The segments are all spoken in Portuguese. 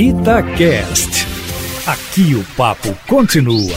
Itacast. Aqui o papo continua.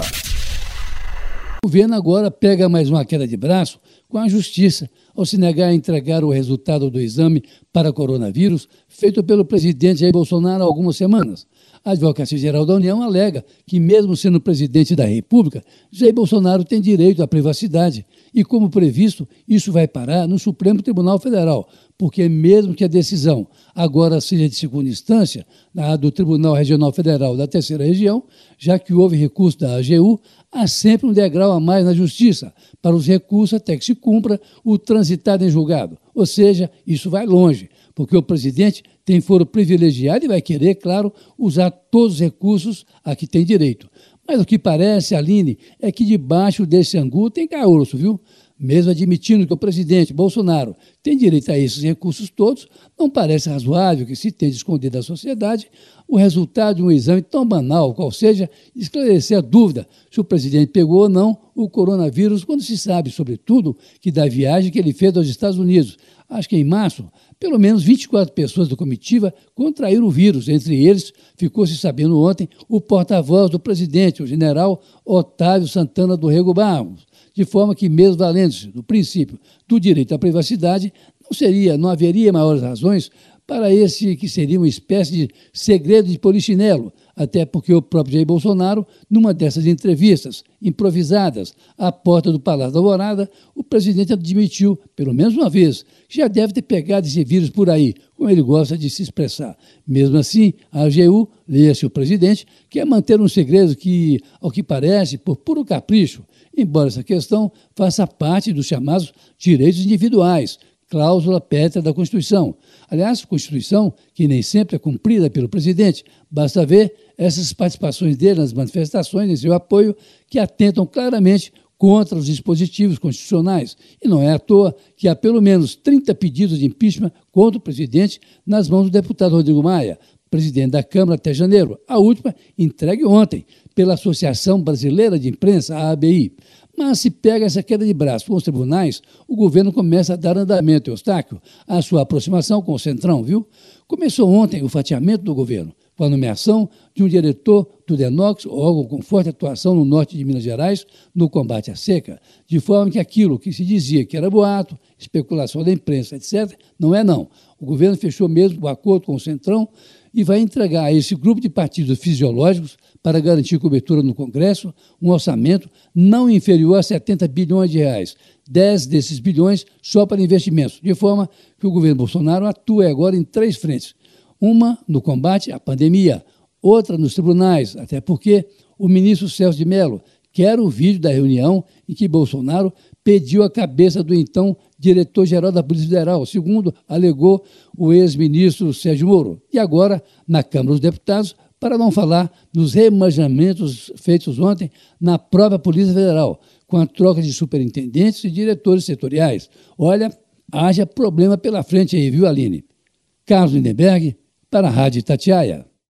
O governo agora pega mais uma queda de braço com a justiça ao se negar a entregar o resultado do exame para coronavírus feito pelo presidente Jair Bolsonaro há algumas semanas. A Advocacia Geral da União alega que, mesmo sendo presidente da República, Jair Bolsonaro tem direito à privacidade e, como previsto, isso vai parar no Supremo Tribunal Federal, porque, mesmo que a decisão agora seja de segunda instância, na do Tribunal Regional Federal da Terceira Região, já que houve recurso da AGU, há sempre um degrau a mais na Justiça para os recursos até que se cumpra o transitado em julgado. Ou seja, isso vai longe porque o presidente tem foro privilegiado e vai querer, claro, usar todos os recursos a que tem direito. Mas o que parece, Aline, é que debaixo desse angu tem caroço, viu? Mesmo admitindo que o presidente Bolsonaro tem direito a esses recursos todos, não parece razoável que se tente esconder da sociedade o resultado de um exame tão banal, qual seja esclarecer a dúvida se o presidente pegou ou não o coronavírus, quando se sabe, sobretudo, que da viagem que ele fez aos Estados Unidos, acho que em março, pelo menos 24 pessoas da comitiva contraíram o vírus. Entre eles, ficou se sabendo ontem, o porta-voz do presidente, o general Otávio Santana do Rego Barros. De forma que, mesmo valendo-se do princípio do direito à privacidade, não seria, não haveria maiores razões para esse que seria uma espécie de segredo de polichinelo, até porque o próprio Jair Bolsonaro, numa dessas entrevistas improvisadas à porta do Palácio da Alvorada, o presidente admitiu, pelo menos uma vez, que já deve ter pegado esse vírus por aí, como ele gosta de se expressar. Mesmo assim, a AGU, leia-se o presidente, quer manter um segredo que, ao que parece, por puro capricho, embora essa questão faça parte dos chamados direitos individuais, cláusula pétrea da Constituição. Aliás, Constituição que nem sempre é cumprida pelo presidente. Basta ver essas participações dele nas manifestações em seu apoio, que atentam claramente contra os dispositivos constitucionais. E não é à toa que há pelo menos 30 pedidos de impeachment contra o presidente nas mãos do deputado Rodrigo Maia, presidente da Câmara até janeiro. A última entregue ontem pela Associação Brasileira de Imprensa, a ABI. Mas se pega essa queda de braço com os tribunais, o governo começa a dar andamento e obstáculo à sua aproximação com o Centrão, viu? Começou ontem o fatiamento do governo, com a nomeação de um diretor do DENOX, órgão com forte atuação no norte de Minas Gerais, no combate à seca, de forma que aquilo que se dizia que era boato, especulação da imprensa, etc., não é não. O governo fechou mesmo o acordo com o Centrão e vai entregar a esse grupo de partidos fisiológicos, para garantir cobertura no Congresso, um orçamento não inferior a 70 bilhões de reais, 10 desses bilhões só para investimentos, de forma que o governo Bolsonaro atua agora em três frentes. Uma no combate à pandemia, outra nos tribunais, até porque o ministro Celso de Mello quer o vídeo da reunião em que Bolsonaro pediu a cabeça do então diretor-geral da Polícia Federal, segundo alegou o ex-ministro Sérgio Moro. E agora, na Câmara dos Deputados, para não falar dos remanejamentos feitos ontem na própria Polícia Federal, com a troca de superintendentes e diretores setoriais. Olha, haja problema pela frente aí, viu, Aline? Carlos Lindenberg, para a Rádio Tatiaia.